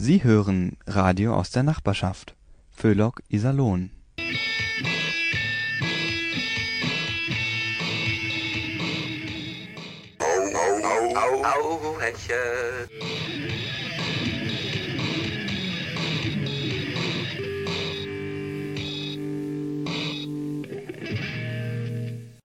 Sie hören Radio aus der Nachbarschaft. Föhlock Iserlohn.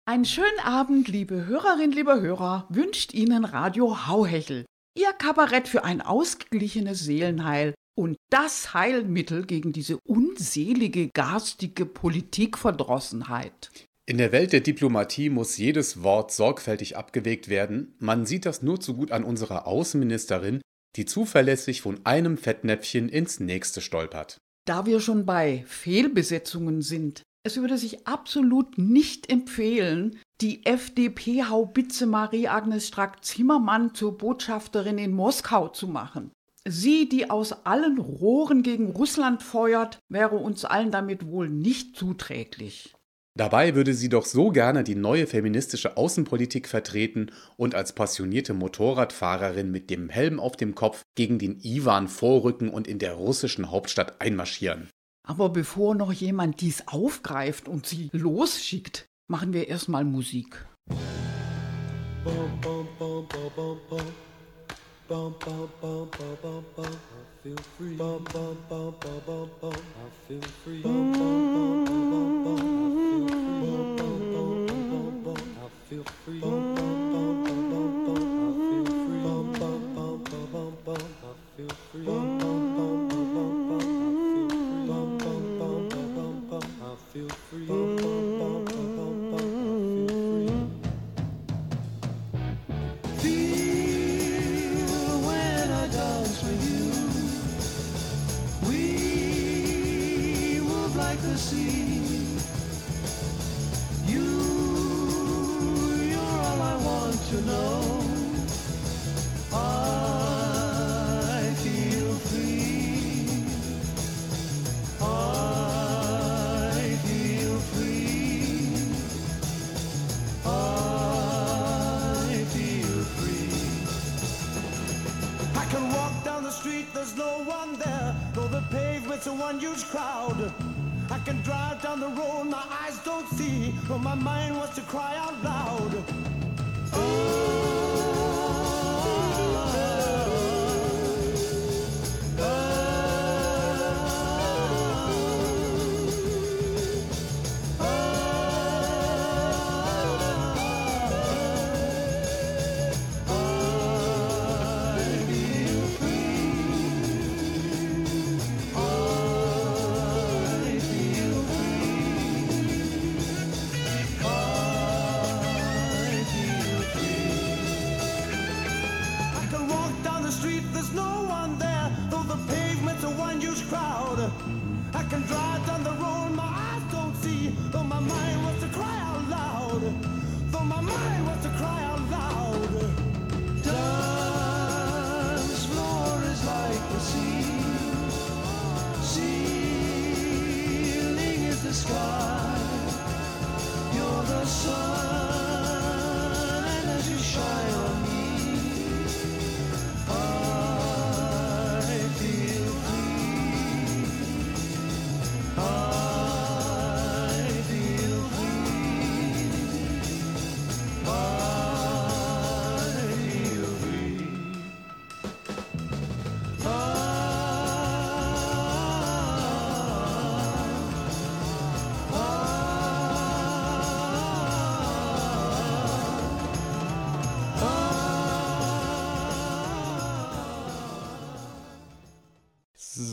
Einen schönen Abend, liebe Hörerinnen, liebe Hörer, wünscht Ihnen Radio Hauhechel. Ihr Kabarett für ein ausgeglichenes Seelenheil und das Heilmittel gegen diese unselige, garstige Politikverdrossenheit. In der Welt der Diplomatie muss jedes Wort sorgfältig abgewegt werden. Man sieht das nur zu gut an unserer Außenministerin, die zuverlässig von einem Fettnäpfchen ins nächste stolpert. Da wir schon bei Fehlbesetzungen sind, es würde sich absolut nicht empfehlen, die FDP-Haubitze Marie-Agnes Strack-Zimmermann zur Botschafterin in Moskau zu machen. Sie, die aus allen Rohren gegen Russland feuert, wäre uns allen damit wohl nicht zuträglich. Dabei würde sie doch so gerne die neue feministische Außenpolitik vertreten und als passionierte Motorradfahrerin mit dem Helm auf dem Kopf gegen den Iwan vorrücken und in der russischen Hauptstadt einmarschieren. Aber bevor noch jemand dies aufgreift und sie losschickt, machen wir erstmal Musik. it's a see, my mind can drive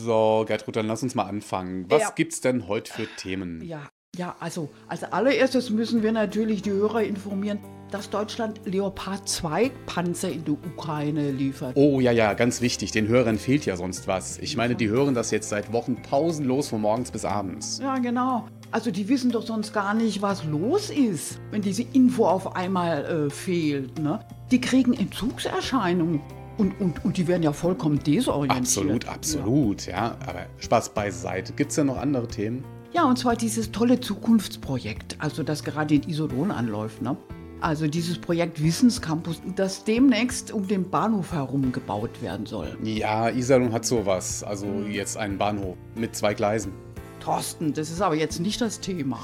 So, Gertrud, dann lass uns mal anfangen. Was Ja. gibt's denn heute für Themen? Ja, ja, also als allererstes müssen wir natürlich die Hörer informieren, dass Deutschland Leopard 2 Panzer in die Ukraine liefert. Oh ja, ja, ganz wichtig. Den Hörern fehlt ja sonst was. Ich meine, die hören das jetzt seit Wochen pausenlos von morgens bis abends. Ja, genau. Also die wissen doch sonst gar nicht, was los ist, wenn diese Info auf einmal äh, fehlt. Ne? Die kriegen Entzugserscheinungen und, und, und die werden ja vollkommen desorientiert. Absolut, absolut, ja. Aber Spaß beiseite. Gibt's denn noch andere Themen? Ja, und zwar dieses tolle Zukunftsprojekt, also das gerade in Iserlohn anläuft. Ne? Also dieses Projekt Wissenscampus, das demnächst um den Bahnhof herum gebaut werden soll. Ja, Iserlohn hat sowas. Also jetzt einen Bahnhof mit zwei Gleisen. Thorsten, das ist aber jetzt nicht das Thema.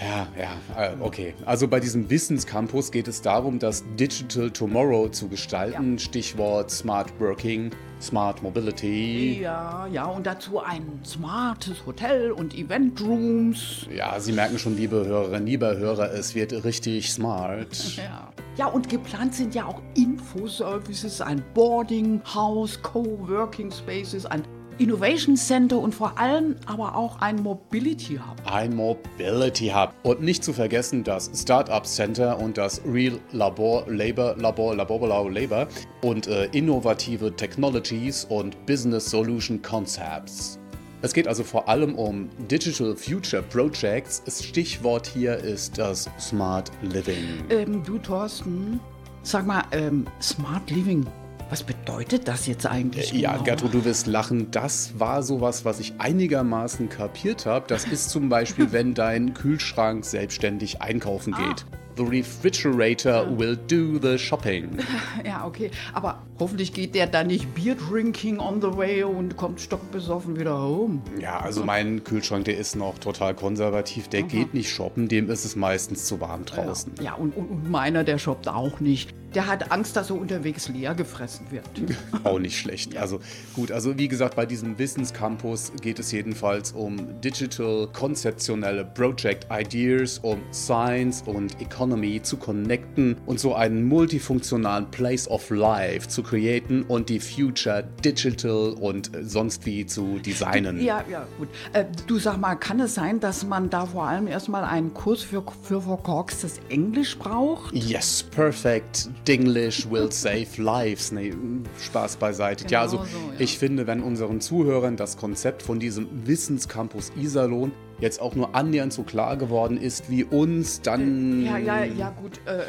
Ja, ja, äh, okay. Also bei diesem Wissenscampus geht es darum, das Digital Tomorrow zu gestalten. Stichwort Smart Working, Smart Mobility. Ja, ja, und dazu ein smartes Hotel und Eventrooms. Ja, Sie merken schon, liebe Hörerinnen, liebe Hörer, es wird richtig smart. Ja. ja, und geplant sind ja auch Infoservices, ein Boarding House, Coworking Spaces, ein Innovation Center und vor allem aber auch ein Mobility Hub. Ein Mobility Hub. Und nicht zu vergessen das Startup Center und das Real Labor Labor Labor Labor Labor Labor und äh, innovative Technologies und Business Solution Concepts. Es geht also vor allem um Digital Future Projects. Das Stichwort hier ist das Smart Living. Ähm, du Thorsten, sag mal, ähm, Smart Living. Was bedeutet das jetzt eigentlich? Ja, genau? Gertrud, du wirst lachen. Das war sowas, was ich einigermaßen kapiert habe. Das ist zum Beispiel, wenn dein Kühlschrank selbstständig einkaufen geht. The refrigerator will do the shopping. Ja, okay. Aber hoffentlich geht der da nicht Beer drinking on the way und kommt stockbesoffen wieder home. Ja, also mein Kühlschrank, der ist noch total konservativ. Der geht nicht shoppen, dem ist es meistens zu warm draußen. Ja, und, und, und meiner, der shoppt auch nicht. Der hat Angst, dass er unterwegs leer gefressen wird. Auch nicht schlecht. Also gut, also wie gesagt, bei diesem Wissenscampus geht es jedenfalls um digital, konzeptionelle Project Ideas, um Science und Economy zu connecten und so einen multifunktionalen Place of Life zu createn und die Future digital und sonst wie zu designen. Ja, ja, gut. Äh, du sag mal, kann es sein, dass man da vor allem erstmal einen Kurs für, für verkorkstes Englisch braucht? Yes, perfect. Dinglish will save lives. Nee, Spaß beiseite. ja, also Genau so, ja. ich finde, wenn unseren Zuhörern das Konzept von diesem Wissenscampus Iserlohn jetzt auch nur annähernd so klar geworden ist wie uns, dann Ja, ja, ja, gut. Äh,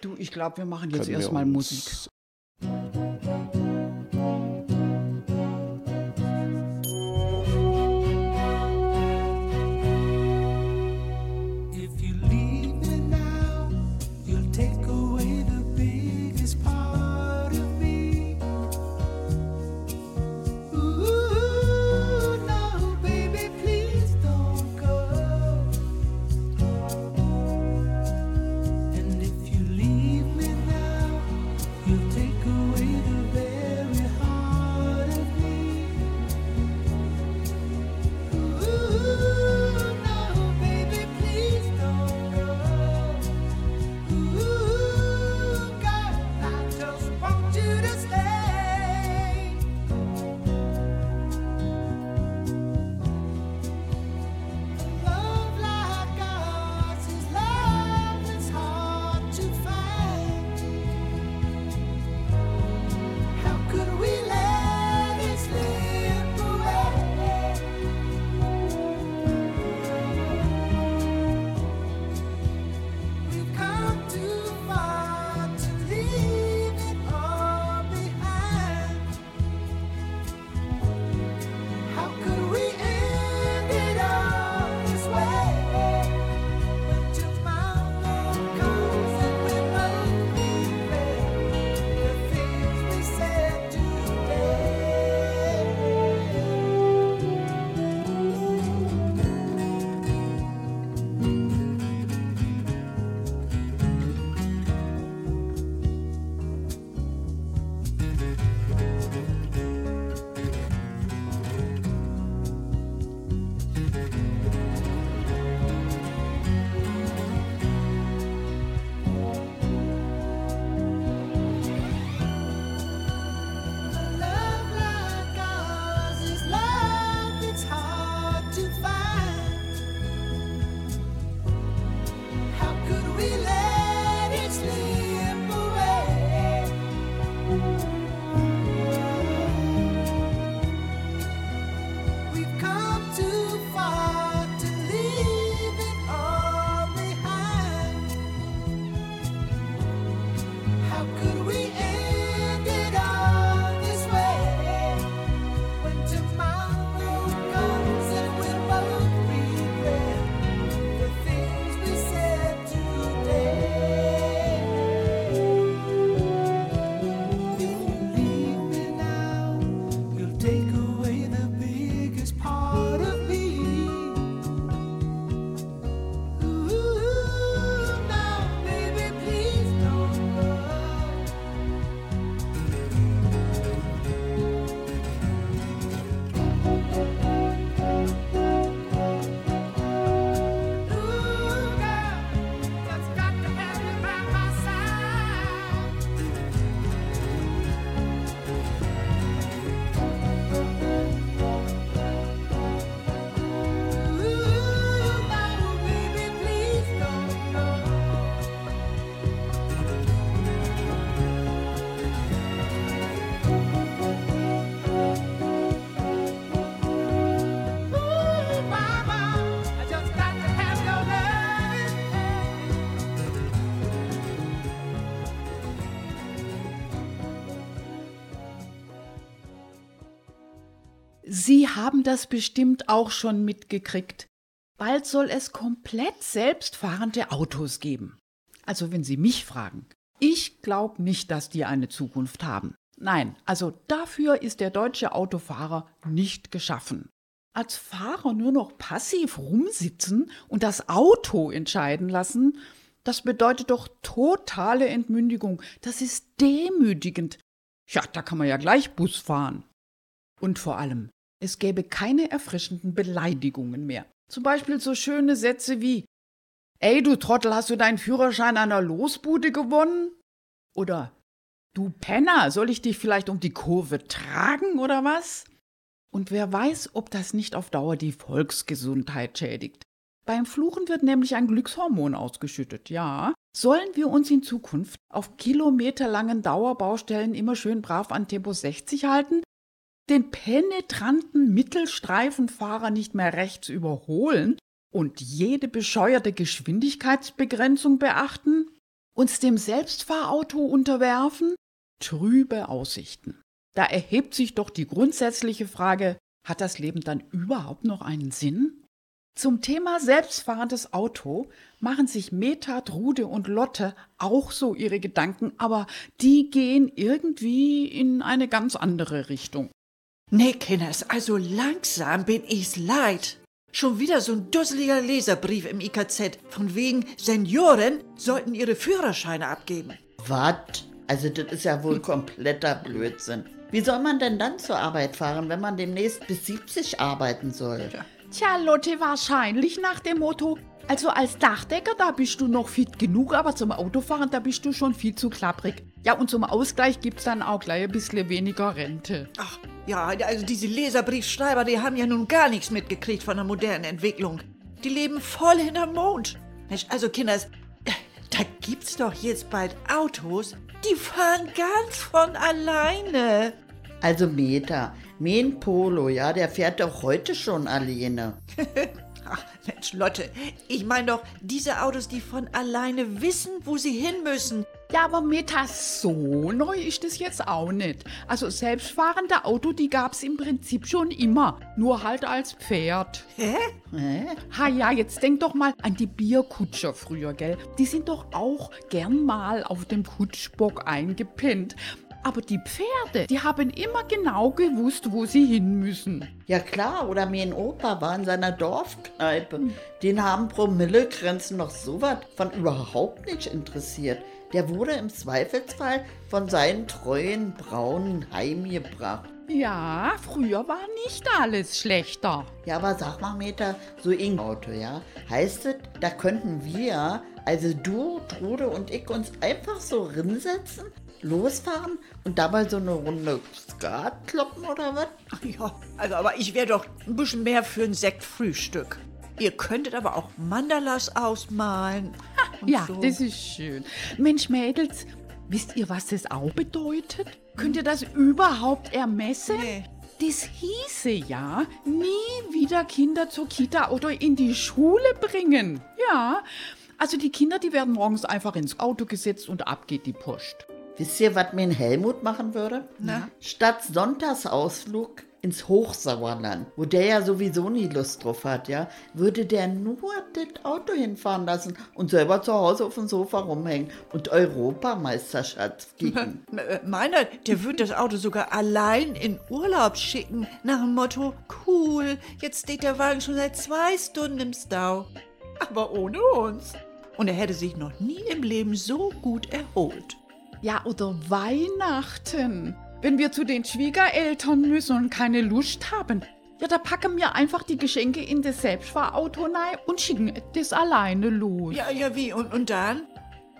du, ich glaube, wir machen jetzt erstmal Musik. Haben das bestimmt auch schon mitgekriegt. Bald soll es komplett selbstfahrende Autos geben. Also wenn Sie mich fragen. Ich glaube nicht, dass die eine Zukunft haben. Nein, also dafür ist der deutsche Autofahrer nicht geschaffen. Als Fahrer nur noch passiv rumsitzen und das Auto entscheiden lassen, das bedeutet doch totale Entmündigung. Das ist demütigend. Ja, da kann man ja gleich Bus fahren. Und vor allem, es gäbe keine erfrischenden Beleidigungen mehr. Zum Beispiel so schöne Sätze wie Ey, du Trottel, hast du deinen Führerschein an der Losbude gewonnen? Oder Du Penner, soll ich dich vielleicht um die Kurve tragen oder was? Und wer weiß, ob das nicht auf Dauer die Volksgesundheit schädigt. Beim Fluchen wird nämlich ein Glückshormon ausgeschüttet, ja. Sollen wir uns in Zukunft auf kilometerlangen Dauerbaustellen immer schön brav an Tempo 60 halten? Den penetranten Mittelstreifenfahrer nicht mehr rechts überholen und jede bescheuerte Geschwindigkeitsbegrenzung beachten? Uns dem Selbstfahrauto unterwerfen? Trübe Aussichten. Da erhebt sich doch die grundsätzliche Frage, hat das Leben dann überhaupt noch einen Sinn? Zum Thema selbstfahrendes Auto machen sich Meta, Trude und Lotte auch so ihre Gedanken, aber die gehen irgendwie in eine ganz andere Richtung. Nee, Kinders, also langsam bin ich's leid. Schon wieder so ein dusseliger Leserbrief im IKZ, von wegen Senioren sollten ihre Führerscheine abgeben. Was? Also das ist ja wohl kompletter Blödsinn. Wie soll man denn dann zur Arbeit fahren, wenn man demnächst bis 70 arbeiten soll? Tja, Lotte, wahrscheinlich nach dem Motto, also als Dachdecker, da bist du noch fit genug, aber zum Autofahren, da bist du schon viel zu klapprig. Ja, und zum Ausgleich gibt's dann auch gleich ein bisschen weniger Rente. Ach, ja, also diese Leserbriefschreiber, die haben ja nun gar nichts mitgekriegt von der modernen Entwicklung. Die leben voll hinterm Mond. Mensch, also Kinders, da gibt's doch jetzt bald Autos, die fahren ganz von alleine. Also Meta, mein Polo, ja, der fährt doch heute schon alleine. Mensch, Lotte, ich meine doch, diese Autos, die von alleine wissen, wo sie hin müssen. Ja, aber Meta, so neu ist es jetzt auch nicht. Also selbstfahrende Auto, die gab's im Prinzip schon immer, nur halt als Pferd. Hä? Hä? Ha ja, jetzt denk doch mal an die Bierkutscher früher, gell? Die sind doch auch gern mal auf dem Kutschbock eingepennt. Aber die Pferde, die haben immer genau gewusst, wo sie hin müssen. Ja klar, oder mein Opa war in seiner Dorfkneipe. Den haben Promillegrenzen noch sowas von überhaupt nicht interessiert. Der wurde im Zweifelsfall von seinen treuen Braunen heimgebracht. Ja, früher war nicht alles schlechter. Ja, aber sag mal, Meta, so ein Auto, ja? Heißt es, da könnten wir, also du, Trude und ich, uns einfach so rinsetzen, losfahren und dabei so eine Runde Skat kloppen oder was? Ach ja, also aber ich wäre doch ein bisschen mehr für ein Sektfrühstück. Ihr könntet aber auch Mandalas ausmalen. Ja, so. das ist schön. Mensch, Mädels, wisst ihr, was das auch bedeutet? Könnt ihr das überhaupt ermessen? Nee. Das hieße ja, nie wieder Kinder zur Kita oder in die Schule bringen. Ja, also die Kinder, die werden morgens einfach ins Auto gesetzt und ab geht die Post. Wisst ihr, was mir ein Helmut machen würde? Na? Statt Sonntagsausflug ins Hochsauerland, wo der ja sowieso nie Lust drauf hat, ja, würde der nur das Auto hinfahren lassen und selber zu Hause auf dem Sofa rumhängen und Europameisterschaft kicken. Äh, Meiner, der wird das Auto sogar allein in Urlaub schicken, nach dem Motto, cool, jetzt steht der Wagen schon seit zwei Stunden im Stau. Aber ohne uns. Und er hätte sich noch nie im Leben so gut erholt. Ja, oder Weihnachten. Wenn wir zu den Schwiegereltern müssen und keine Lust haben, ja, da packen wir einfach die Geschenke in das Selbstfahrauto rein und schicken das alleine los. Ja, ja, wie? Und, und dann?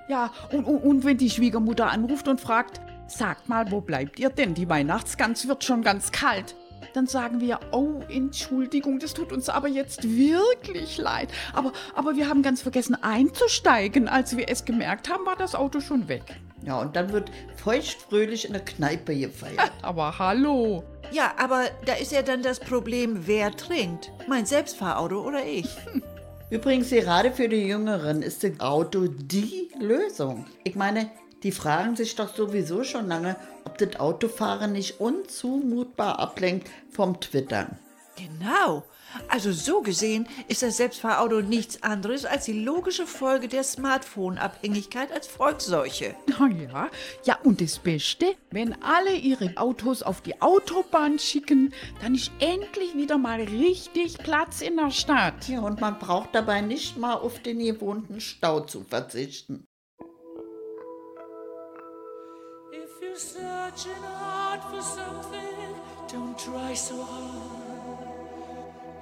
Ja, und, und, und wenn die Schwiegermutter anruft und fragt, sagt mal, wo bleibt ihr denn? Die Weihnachtsgans wird schon ganz kalt. Dann sagen wir, oh, Entschuldigung, das tut uns aber jetzt wirklich leid. Aber, aber wir haben ganz vergessen einzusteigen. Als wir es gemerkt haben, war das Auto schon weg. Ja, und dann wird feuchtfröhlich in der Kneipe gefeiert. Aber hallo. Ja, aber da ist ja dann das Problem, wer trinkt? Mein Selbstfahrauto oder ich? Übrigens, gerade für die Jüngeren ist das Auto die Lösung. Ich meine, Die fragen sich doch sowieso schon lange, ob das Autofahren nicht unzumutbar ablenkt vom Twittern. Genau. Also so gesehen ist das Selbstfahrauto nichts anderes als die logische Folge der Smartphone-Abhängigkeit als Volksseuche. Na ja, ja und das Beste, wenn alle ihre Autos auf die Autobahn schicken, dann ist endlich wieder mal richtig Platz in der Stadt. Ja, und man braucht dabei nicht mal auf den gewohnten Stau zu verzichten. If you're searching hard for something, don't try so hard.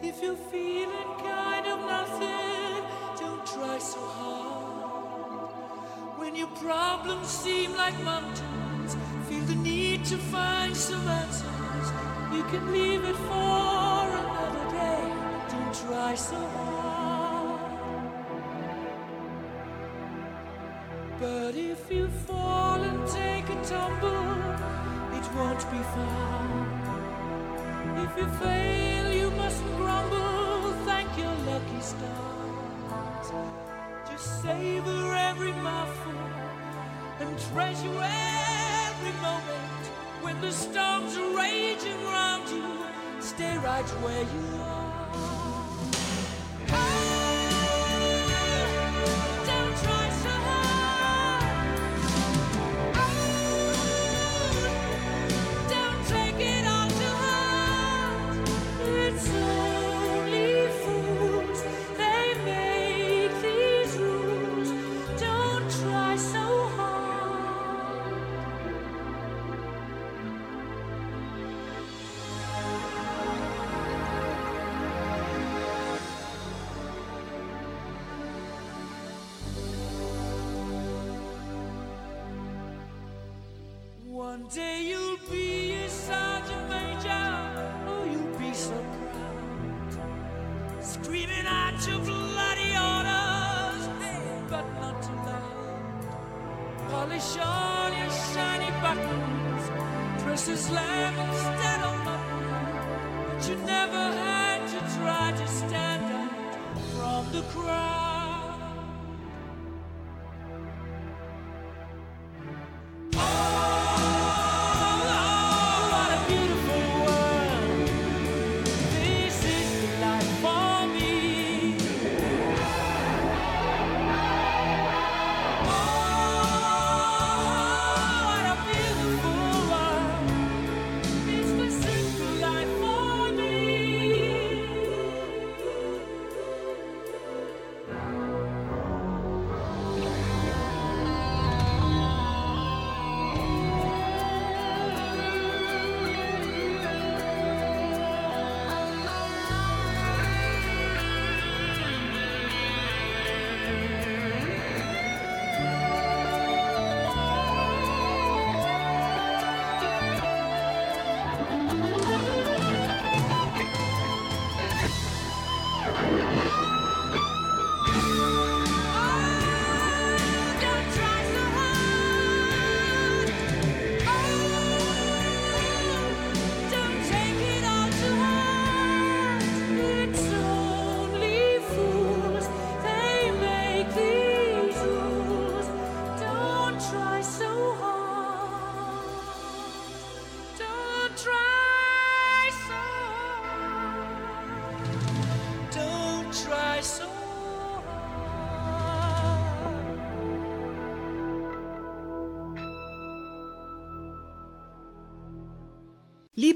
If you're feeling kind of nothing, don't try so hard. When your problems seem like mountains, feel the need to find some answers. You can leave it for another day. Don't try so hard. But if you fall and take a tumble, it won't be far. If you fail, you. Thank your lucky stars. Just savor every mouthful and treasure every moment. When the storms are raging round you, stay right where you are. One day you'll be a sergeant major, oh, you'll be so proud. Screaming out your bloody orders, hey, but not too loud. Polish all your shiny buttons, press the slam instead of button. But you never had to try to stand out from the crowd.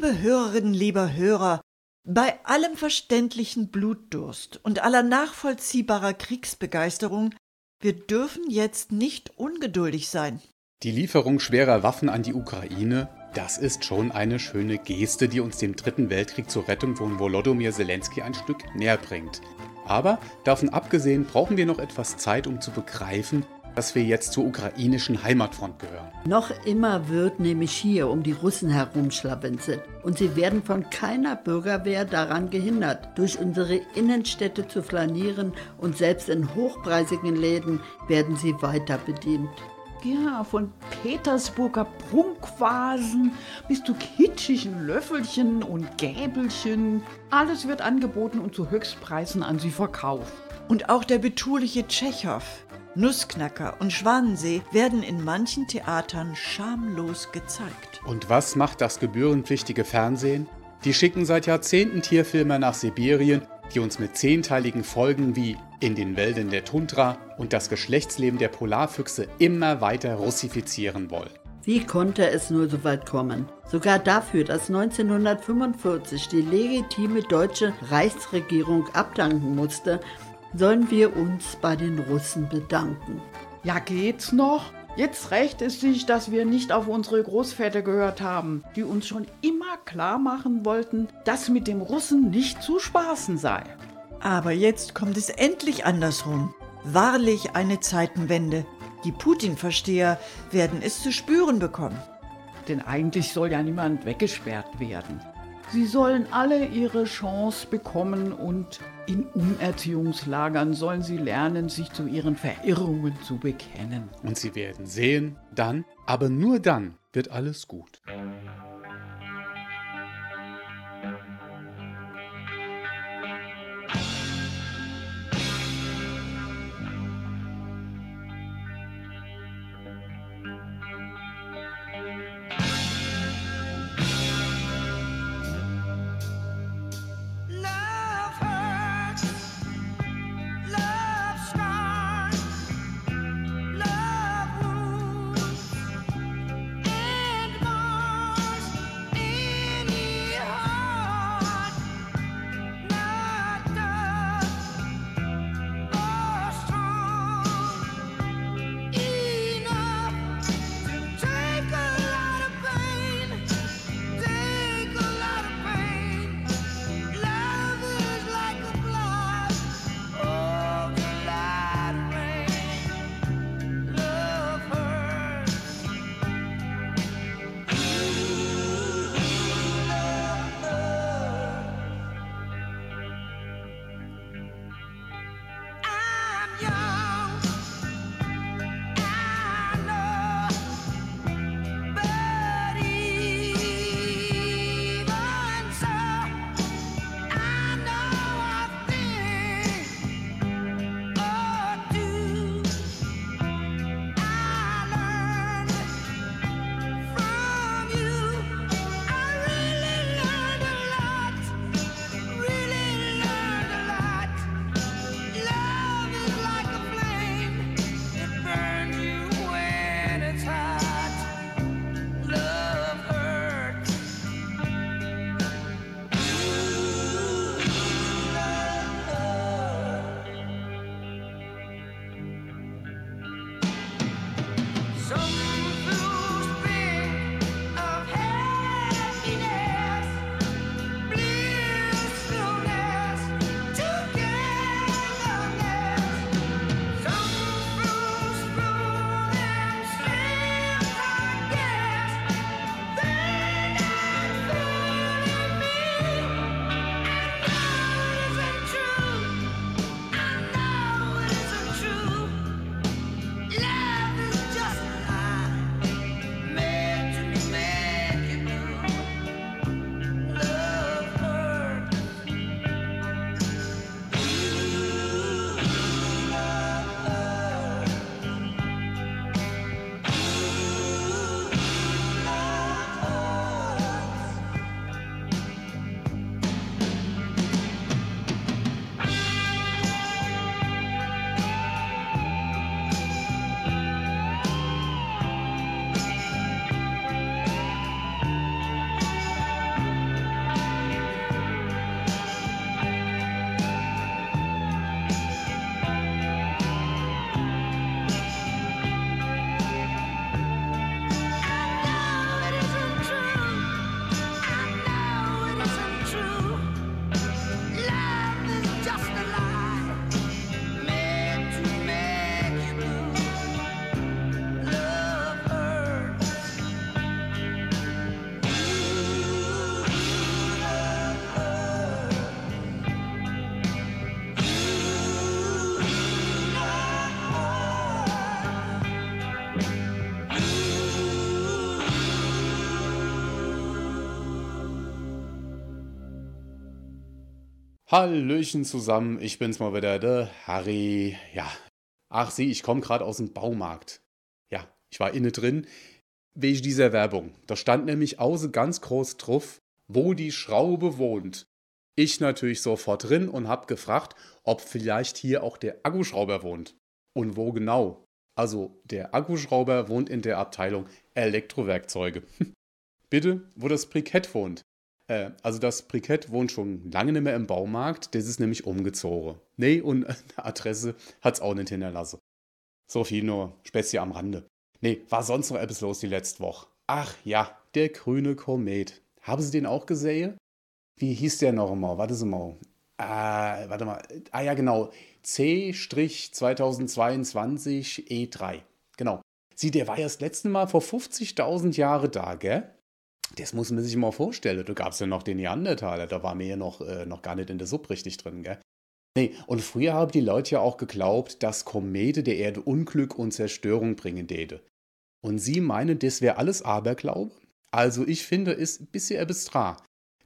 Liebe Hörerinnen, lieber Hörer, bei allem verständlichen Blutdurst und aller nachvollziehbarer Kriegsbegeisterung, wir dürfen jetzt nicht ungeduldig sein. Die Lieferung schwerer Waffen an die Ukraine, das ist schon eine schöne Geste, die uns dem Dritten Weltkrieg zur Rettung von Volodymyr Zelensky ein Stück näher bringt. Aber davon abgesehen brauchen wir noch etwas Zeit, um zu begreifen, dass wir jetzt zur ukrainischen Heimatfront gehören. Noch immer wird nämlich hier um die Russen herumschlawenzelt und sie werden von keiner Bürgerwehr daran gehindert, durch unsere Innenstädte zu flanieren und selbst in hochpreisigen Läden werden sie weiter bedient. Ja, von Petersburger Prunkvasen bis zu kitschigen Löffelchen und Gäbelchen. Alles wird angeboten und zu Höchstpreisen an sie verkauft. Und auch der betuliche Tschechow, Nussknacker und Schwanensee werden in manchen Theatern schamlos gezeigt. Und was macht das gebührenpflichtige Fernsehen? Die schicken seit Jahrzehnten Tierfilme nach Sibirien, die uns mit zehnteiligen Folgen wie In den Wäldern der Tundra und das Geschlechtsleben der Polarfüchse immer weiter russifizieren wollen. Wie konnte es nur so weit kommen? Sogar dafür, dass 1945 die legitime deutsche Reichsregierung abdanken musste, sollen wir uns bei den Russen bedanken. Ja, geht's noch? Jetzt rächt es sich, dass wir nicht auf unsere Großväter gehört haben, die uns schon immer klar machen wollten, dass mit dem Russen nicht zu spaßen sei. Aber jetzt kommt es endlich andersrum. Wahrlich eine Zeitenwende. Die Putin-Versteher werden es zu spüren bekommen. Denn eigentlich soll ja niemand weggesperrt werden. Sie sollen alle ihre Chance bekommen und in Umerziehungslagern sollen sie lernen, sich zu ihren Verirrungen zu bekennen. Und sie werden sehen, dann, aber nur dann wird alles gut. Hallöchen zusammen, ich bin's mal wieder, der Harry. Ja, ach sieh, ich komme gerade aus dem Baumarkt. Ja, ich war inne drin, wegen dieser Werbung. Da stand nämlich außen ganz groß drauf, wo die Schraube wohnt. Ich natürlich sofort drin und hab gefragt, ob vielleicht hier auch der Akkuschrauber wohnt. Und wo genau? Also, der Akkuschrauber wohnt in der Abteilung Elektrowerkzeuge. Bitte, wo das Brikett wohnt. Äh, also das Brikett wohnt schon lange nicht mehr im Baumarkt, das ist nämlich umgezogen. Nee, und eine Adresse hat's auch nicht hinterlassen. So viel nur Späßchen am Rande. Nee, war sonst noch etwas los die letzte Woche? Ach ja, der grüne Komet. Haben Sie den auch gesehen? Wie hieß der noch mal? Warte mal. Ah, warte mal. Ah ja, genau. C-2022 E3. Genau. Sieh, der war ja das letzte Mal vor 50.000 Jahren da, gell? Das muss man sich mal vorstellen. Da gab es ja noch den Neandertaler, da war mir ja noch, äh, noch gar nicht in der Sub richtig drin, gell? Nee, und früher haben die Leute ja auch geglaubt, dass Komete der Erde Unglück und Zerstörung bringen täte. Und sie meinen, das wäre alles Aberglaube? Also ich finde, ist ein bisschen dran.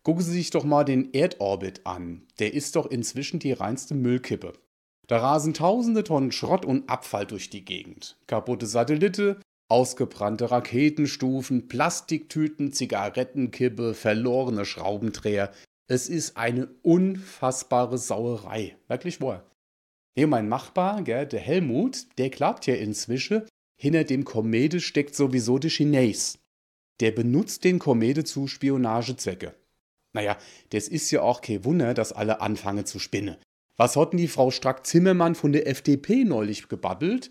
Gucken Sie sich doch mal den Erdorbit an. Der ist doch inzwischen die reinste Müllkippe. Da rasen tausende Tonnen Schrott und Abfall durch die Gegend. Kaputte Satellite, ausgebrannte Raketenstufen, Plastiktüten, Zigarettenkippe, verlorene Schraubendreher. Es ist eine unfassbare Sauerei. Wirklich wohl. Nee, mein Machbar, gell, der Helmut, der glaubt ja inzwischen, hinter dem Komede steckt sowieso der Chines. Der benutzt den Komede zu Spionagezwecke. Naja, das ist ja auch kein Wunder, dass alle anfangen zu spinnen. Was hat denn die Frau Strack-Zimmermann von der FDP neulich gebabbelt?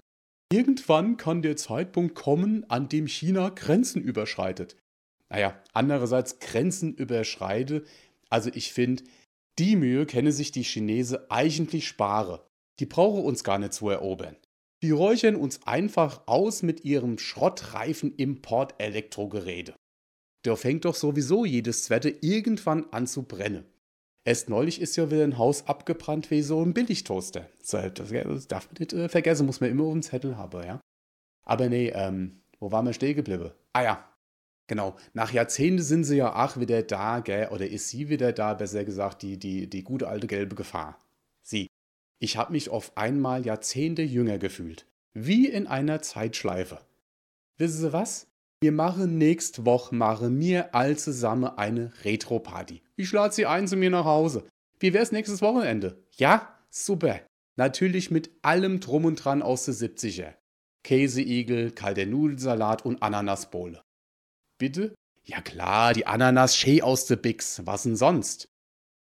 Irgendwann kann der Zeitpunkt kommen, an dem China Grenzen überschreitet. Naja, andererseits Grenzen überschreite. Also ich finde, die Mühe kenne sich die Chinese eigentlich spare. Die brauche uns gar nicht zu erobern. Die räuchern uns einfach aus mit ihrem schrottreifen Import-Elektrogeräte. Da fängt doch sowieso jedes Zweite irgendwann an zu brennen. Erst neulich ist ja wieder ein Haus abgebrannt wie so ein Billigtoaster. Das darf man nicht äh, vergessen, muss man immer auf dem Zettel haben, ja. Aber nee, ähm, wo waren wir stehen geblieben? Ah ja, genau. Nach Jahrzehnten sind sie ja auch wieder da, gell, oder ist sie wieder da, besser gesagt, die, die, die gute alte gelbe Gefahr. Sie. Ich habe mich auf einmal Jahrzehnte jünger gefühlt. Wie in einer Zeitschleife. Wissen Sie was? Wir machen nächste Woche, machen mir all zusammen eine Retro-Party. Ich lade Sie ein zu mir nach Hause. Wie wär's nächstes Wochenende? Ja? Super. Natürlich mit allem Drum und Dran aus der 70er. Käseigel, kalter Nudelsalat und Ananasbowle. Bitte? Ja klar, die Ananas schee aus der Bix. Was denn sonst?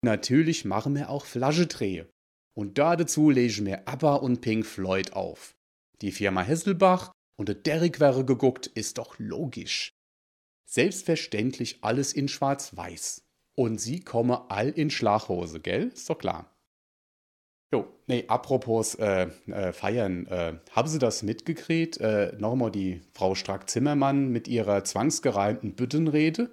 Natürlich machen wir auch Flaschedrehe. Und da dazu lege mir ABBA und Pink Floyd auf. Die Firma Hesselbach und der Derrick wäre geguckt, ist doch logisch. Selbstverständlich alles in schwarz-weiß. Und sie komme all in Schlaghose, gell? Ist doch klar. Jo, nee, apropos äh, äh, feiern, äh, haben Sie das mitgekriegt? Äh, Nochmal die Frau Strack-Zimmermann mit ihrer zwangsgereimten Büttenrede?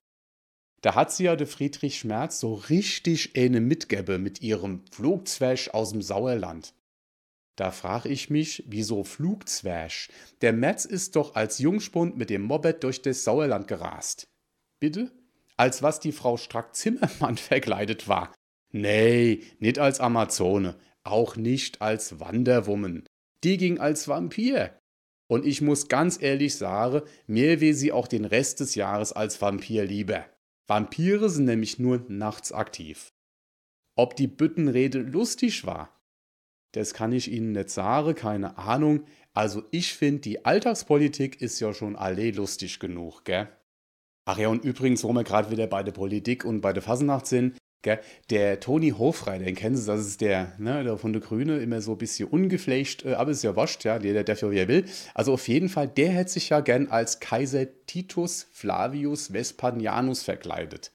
Da hat sie ja der Friedrich Schmerz so richtig eine Mitgebe mit ihrem Flugzwerg aus dem Sauerland. Da frage ich mich, wieso Flugzwerg? Der Metz ist doch als Jungspund mit dem Moped durch das Sauerland gerast. Bitte? Als was die Frau Strack-Zimmermann verkleidet war. Nee, nicht als Amazone, auch nicht als Wanderwoman. Die ging als Vampir. Und ich muss ganz ehrlich sagen, mir will sie auch den Rest des Jahres als Vampir lieber. Vampire sind nämlich nur nachts aktiv. Ob die Büttenrede lustig war, das kann ich Ihnen nicht sagen, keine Ahnung. Also ich finde, die Alltagspolitik ist ja schon alle lustig genug, gell? Ach ja, und übrigens, wo wir gerade wieder bei der Politik und bei der Fasnacht sind, gell? der Toni Hofrei, den kennen Sie, das ist der, ne, der von der Grüne, immer so ein bisschen ungeflecht, äh, aber ist ja wascht, ja, der dafür wie er will. Also auf jeden Fall, der hätte sich ja gern als Kaiser Titus Flavius Vespanianus verkleidet.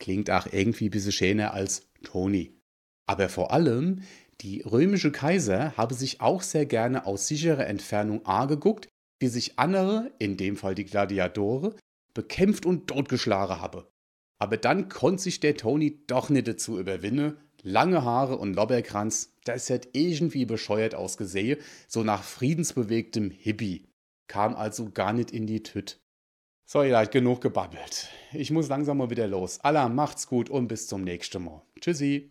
Klingt auch irgendwie ein bisschen schöner als Toni. Aber vor allem, die römische Kaiser habe sich auch sehr gerne aus sicherer Entfernung angeguckt, wie sich andere, in dem Fall die Gladiatore, bekämpft und totgeschlagen habe. Aber dann konnte sich der Tony doch nicht dazu überwinden. Lange Haare und Lobberkranz, das hat irgendwie bescheuert ausgesehen, so nach friedensbewegtem Hippie. Kam also gar nicht in die Tüt. So, ihr seid genug gebabbelt. Ich muss langsam mal wieder los. Allah macht's gut und bis zum nächsten Mal. Tschüssi.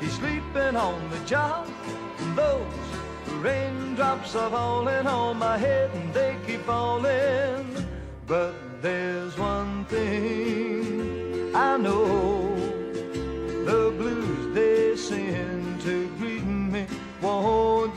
He's sleeping on the job. Those raindrops are falling on my head and they keep falling. But there's one thing I know. The blues they send to greet me won't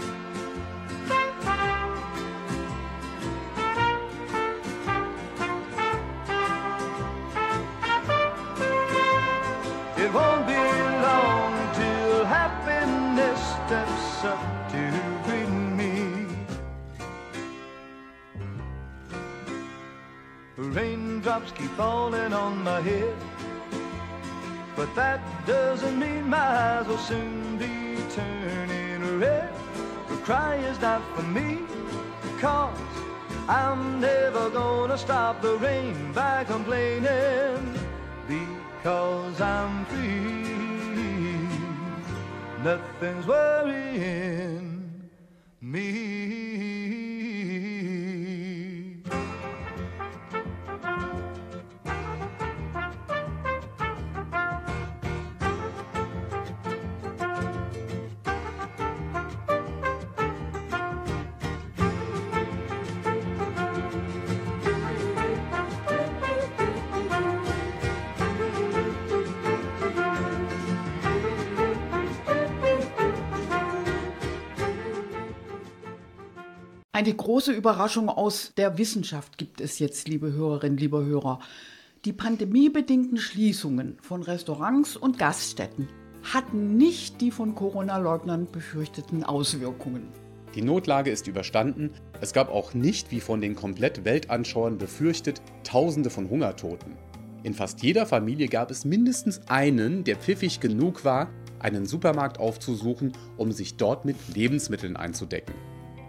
It won't be long till happiness steps up to greet me. The raindrops keep falling on my head, but that doesn't mean my eyes will soon be turning red. The cry is not for me, cause I'm never gonna stop the rain by complaining. Because I'm free, nothing's worrying me. Eine große Überraschung aus der Wissenschaft gibt es jetzt, liebe Hörerinnen, liebe Hörer. Die pandemiebedingten Schließungen von Restaurants und Gaststätten hatten nicht die von Corona-Leugnern befürchteten Auswirkungen. Die Notlage ist überstanden. Es gab auch nicht, wie von den komplett Weltanschauern befürchtet, Tausende von Hungertoten. In fast jeder Familie gab es mindestens einen, der pfiffig genug war, einen Supermarkt aufzusuchen, um sich dort mit Lebensmitteln einzudecken.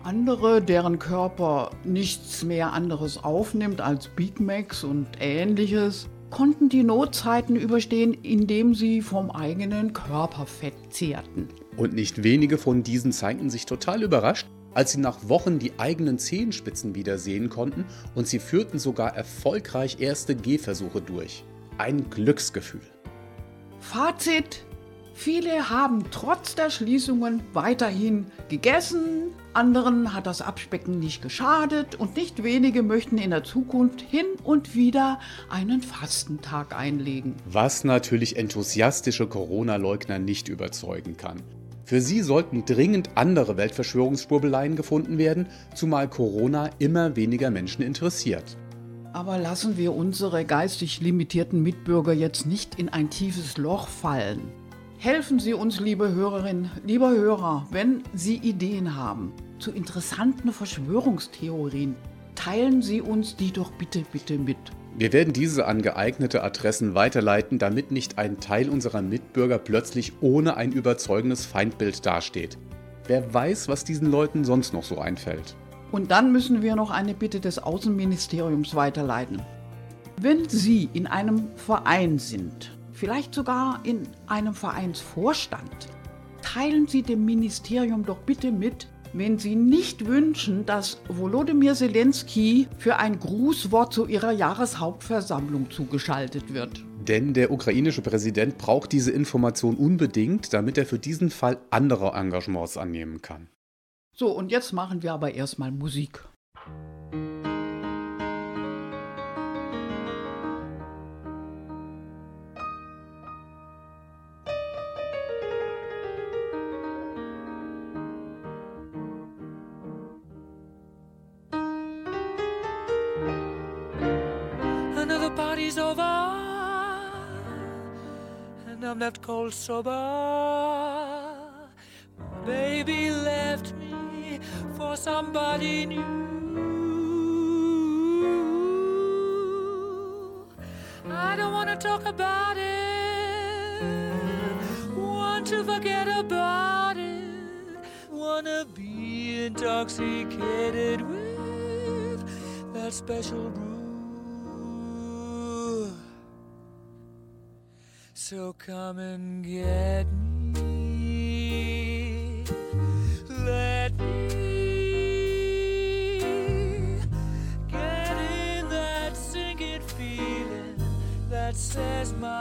Andere, deren Körper nichts mehr anderes aufnimmt als Big Macs und ähnliches, konnten die Notzeiten überstehen, indem sie vom eigenen Körperfett zehrten. Und nicht wenige von diesen zeigten sich total überrascht, als sie nach Wochen die eigenen Zehenspitzen wieder sehen konnten und sie führten sogar erfolgreich erste Gehversuche durch. Ein Glücksgefühl. Fazit: Viele haben trotz der Schließungen weiterhin gegessen, anderen hat das Abspecken nicht geschadet und nicht wenige möchten in der Zukunft hin und wieder einen Fastentag einlegen. Was natürlich enthusiastische Corona-Leugner nicht überzeugen kann. Für sie sollten dringend andere Weltverschwörungsschwurbeleien gefunden werden, zumal Corona immer weniger Menschen interessiert. Aber lassen wir unsere geistig limitierten Mitbürger jetzt nicht in ein tiefes Loch fallen. Helfen Sie uns, liebe Hörerinnen, lieber Hörer, wenn Sie Ideen haben zu interessanten Verschwörungstheorien. Teilen Sie uns die doch bitte, bitte mit. Wir werden diese an geeignete Adressen weiterleiten, damit nicht ein Teil unserer Mitbürger plötzlich ohne ein überzeugendes Feindbild dasteht. Wer weiß, was diesen Leuten sonst noch so einfällt. Und dann müssen wir noch eine Bitte des Außenministeriums weiterleiten. Wenn Sie in einem Verein sind, vielleicht sogar in einem Vereinsvorstand, teilen Sie dem Ministerium doch bitte mit, wenn Sie nicht wünschen, dass Volodymyr Zelensky für ein Grußwort zu Ihrer Jahreshauptversammlung zugeschaltet wird. Denn der ukrainische Präsident braucht diese Information unbedingt, damit er für diesen Fall andere Engagements annehmen kann. So, und jetzt machen wir aber erstmal Musik. I'm left cold sober. Baby left me for somebody new. I don't want to talk about it, want to forget about it, wanna be intoxicated with that special brew. So come and get me. Let me get in that sinking feeling that says my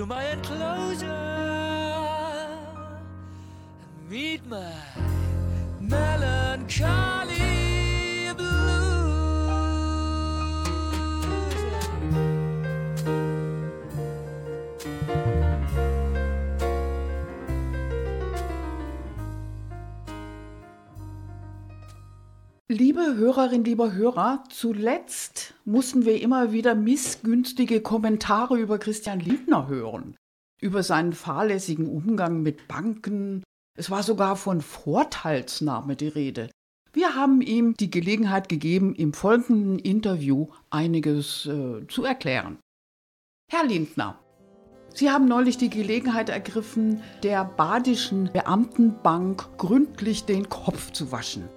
to my uncle. Liebe Hörerin, lieber Hörer, zuletzt mussten wir immer wieder missgünstige Kommentare über Christian Lindner hören. Über seinen fahrlässigen Umgang mit Banken. Es war sogar von Vorteilsnahme die Rede. Wir haben ihm die Gelegenheit gegeben, im folgenden Interview einiges äh, zu erklären. Herr Lindner, Sie haben neulich die Gelegenheit ergriffen, der badischen Beamtenbank gründlich den Kopf zu waschen.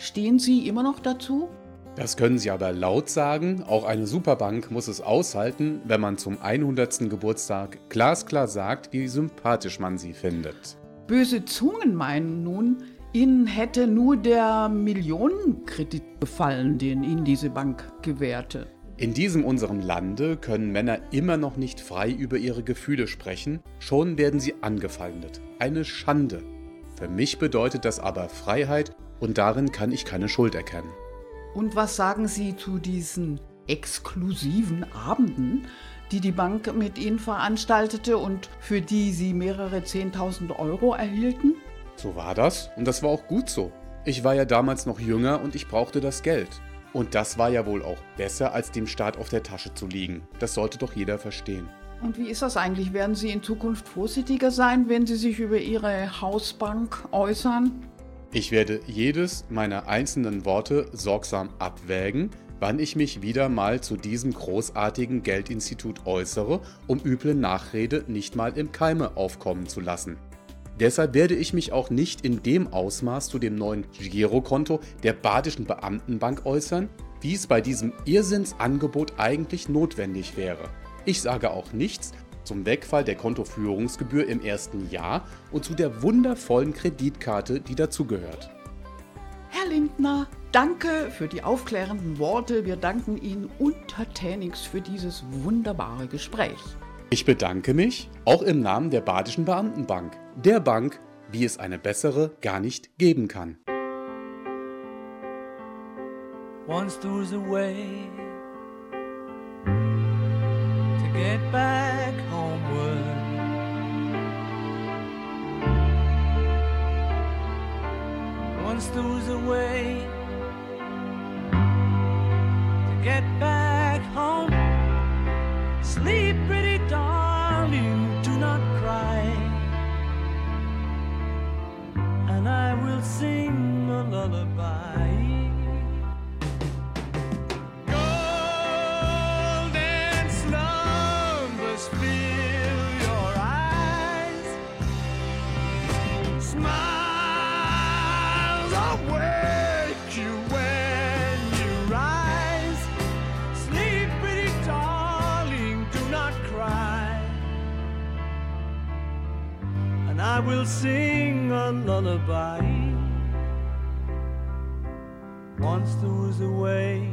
Stehen Sie immer noch dazu? Das können Sie aber laut sagen. Auch eine Superbank muss es aushalten, wenn man zum 100. Geburtstag glasklar sagt, wie sympathisch man sie findet. Böse Zungen meinen nun, Ihnen hätte nur der Millionenkredit gefallen, den Ihnen diese Bank gewährte. In diesem unserem Lande können Männer immer noch nicht frei über ihre Gefühle sprechen, schon werden sie angefeindet. Eine Schande. Für mich bedeutet das aber Freiheit und darin kann ich keine Schuld erkennen. Und was sagen Sie zu diesen exklusiven Abenden, die die Bank mit Ihnen veranstaltete und für die Sie mehrere 10.000 Euro erhielten? So war das und das war auch gut so. Ich war ja damals noch jünger und ich brauchte das Geld. Und das war ja wohl auch besser, als dem Staat auf der Tasche zu liegen. Das sollte doch jeder verstehen. Und wie ist das eigentlich? Werden Sie in Zukunft vorsichtiger sein, wenn Sie sich über Ihre Hausbank äußern? Ich werde jedes meiner einzelnen Worte sorgsam abwägen, wann ich mich wieder mal zu diesem großartigen Geldinstitut äußere, um üble Nachrede nicht mal im Keime aufkommen zu lassen. Deshalb werde ich mich auch nicht in dem Ausmaß zu dem neuen Girokonto der Badischen Beamtenbank äußern, wie es bei diesem Irrsinnsangebot eigentlich notwendig wäre. Ich sage auch nichts zum Wegfall der Kontoführungsgebühr im ersten Jahr und zu der wundervollen Kreditkarte, die dazugehört. Herr Lindner, danke für die aufklärenden Worte. Wir danken Ihnen untertänigst für dieses wunderbare Gespräch. Ich bedanke mich auch im Namen der Badischen Beamtenbank, der Bank, wie es eine bessere gar nicht geben kann. Once there was a way to get back Once there was a way to get back home. Sleep, pretty darling, do not cry. And I will sing a lullaby. Golden And I will sing a lullaby. Once there was a way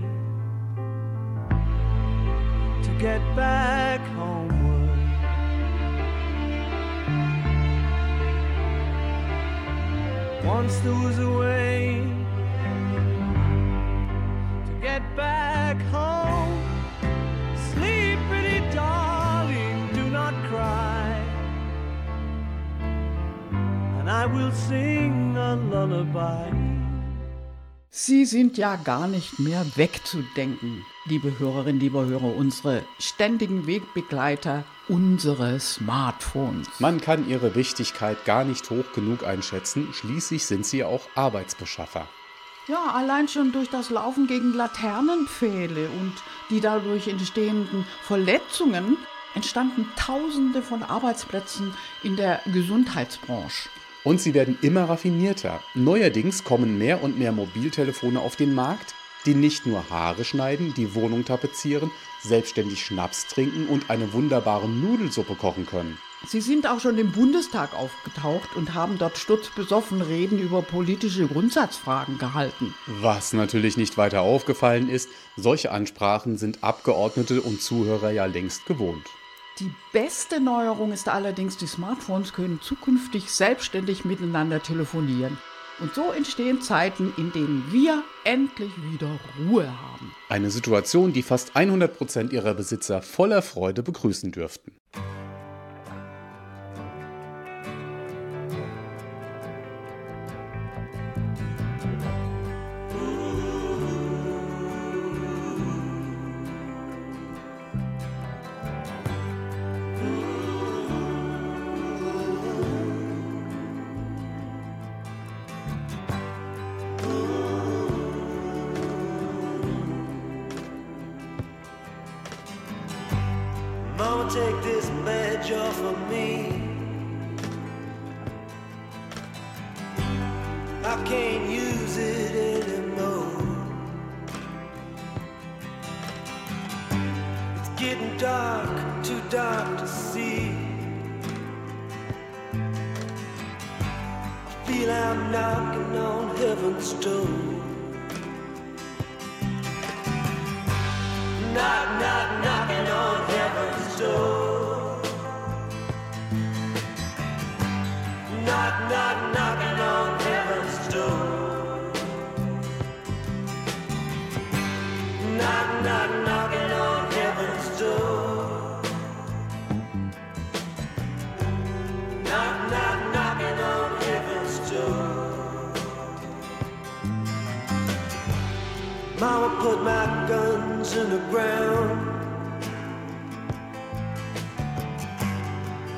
to get back homeward. Once there was a way to get back home. I will sing a lullaby. Sie sind ja gar nicht mehr wegzudenken, liebe Hörerinnen, liebe Hörer, unsere ständigen Wegbegleiter, unsere Smartphones. Man kann ihre Wichtigkeit gar nicht hoch genug einschätzen, schließlich sind sie auch Arbeitsbeschaffer. Ja, allein schon durch das Laufen gegen Laternenpfähle und die dadurch entstehenden Verletzungen entstanden Tausende von Arbeitsplätzen in der Gesundheitsbranche. Und sie werden immer raffinierter. Neuerdings kommen mehr und mehr Mobiltelefone auf den Markt, die nicht nur Haare schneiden, die Wohnung tapezieren, selbstständig Schnaps trinken und eine wunderbare Nudelsuppe kochen können. Sie sind auch schon im Bundestag aufgetaucht und haben dort sturzbesoffen Reden über politische Grundsatzfragen gehalten. Was natürlich nicht weiter aufgefallen ist, solche Ansprachen sind Abgeordnete und Zuhörer ja längst gewohnt. Die beste Neuerung ist allerdings, die Smartphones können zukünftig selbstständig miteinander telefonieren. Und so entstehen Zeiten, in denen wir endlich wieder Ruhe haben. Eine Situation, die fast 100% ihrer Besitzer voller Freude begrüßen dürften.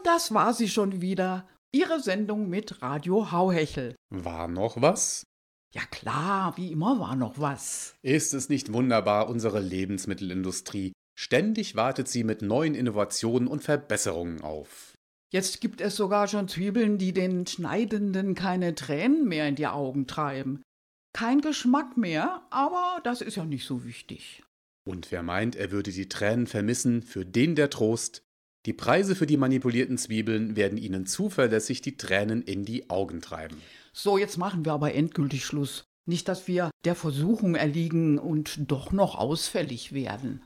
Und das war sie schon wieder. Ihre Sendung mit Radio Hauhechel. War noch was? Ja klar, wie immer war noch was. Ist es nicht wunderbar, unsere Lebensmittelindustrie? Ständig wartet sie mit neuen Innovationen und Verbesserungen auf. Jetzt gibt es sogar schon Zwiebeln, die den Schneidenden keine Tränen mehr in die Augen treiben. Kein Geschmack mehr, aber das ist ja nicht so wichtig. Und wer meint, er würde die Tränen vermissen, für den der Trost. Die Preise für die manipulierten Zwiebeln werden Ihnen zuverlässig die Tränen in die Augen treiben. So, jetzt machen wir aber endgültig Schluss. Nicht, dass wir der Versuchung erliegen und doch noch ausfällig werden.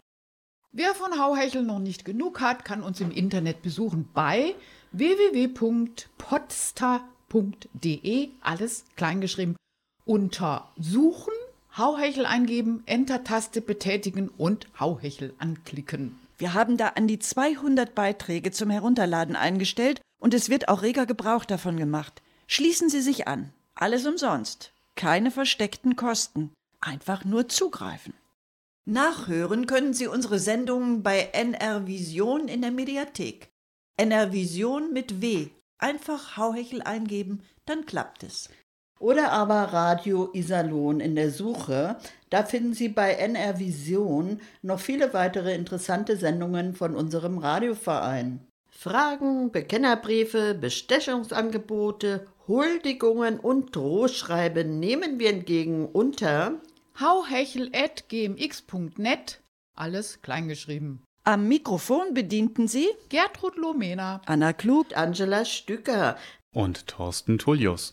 Wer von Hauhechel noch nicht genug hat, kann uns im Internet besuchen bei www.podster.de, alles kleingeschrieben, unter Suchen, Hauhechel eingeben, Enter-Taste betätigen und Hauhechel anklicken. Wir haben da an die 200 Beiträge zum Herunterladen eingestellt und es wird auch reger Gebrauch davon gemacht. Schließen Sie sich an. Alles umsonst. Keine versteckten Kosten. Einfach nur zugreifen. Nachhören können Sie unsere Sendungen bei NR Vision in der Mediathek. NR Vision mit W. Einfach Hauhechel eingeben, dann klappt es. Oder aber Radio Iserlohn in der Suche. Da finden Sie bei NR Vision noch viele weitere interessante Sendungen von unserem Radioverein. Fragen, Bekennerbriefe, Bestechungsangebote, Huldigungen und Drohschreiben nehmen wir entgegen unter hauhechel.gmx.net, alles kleingeschrieben. Am Mikrofon bedienten Sie Gertrud Lomena. Anna Klug, Angela Stücker. Und Thorsten Tullius.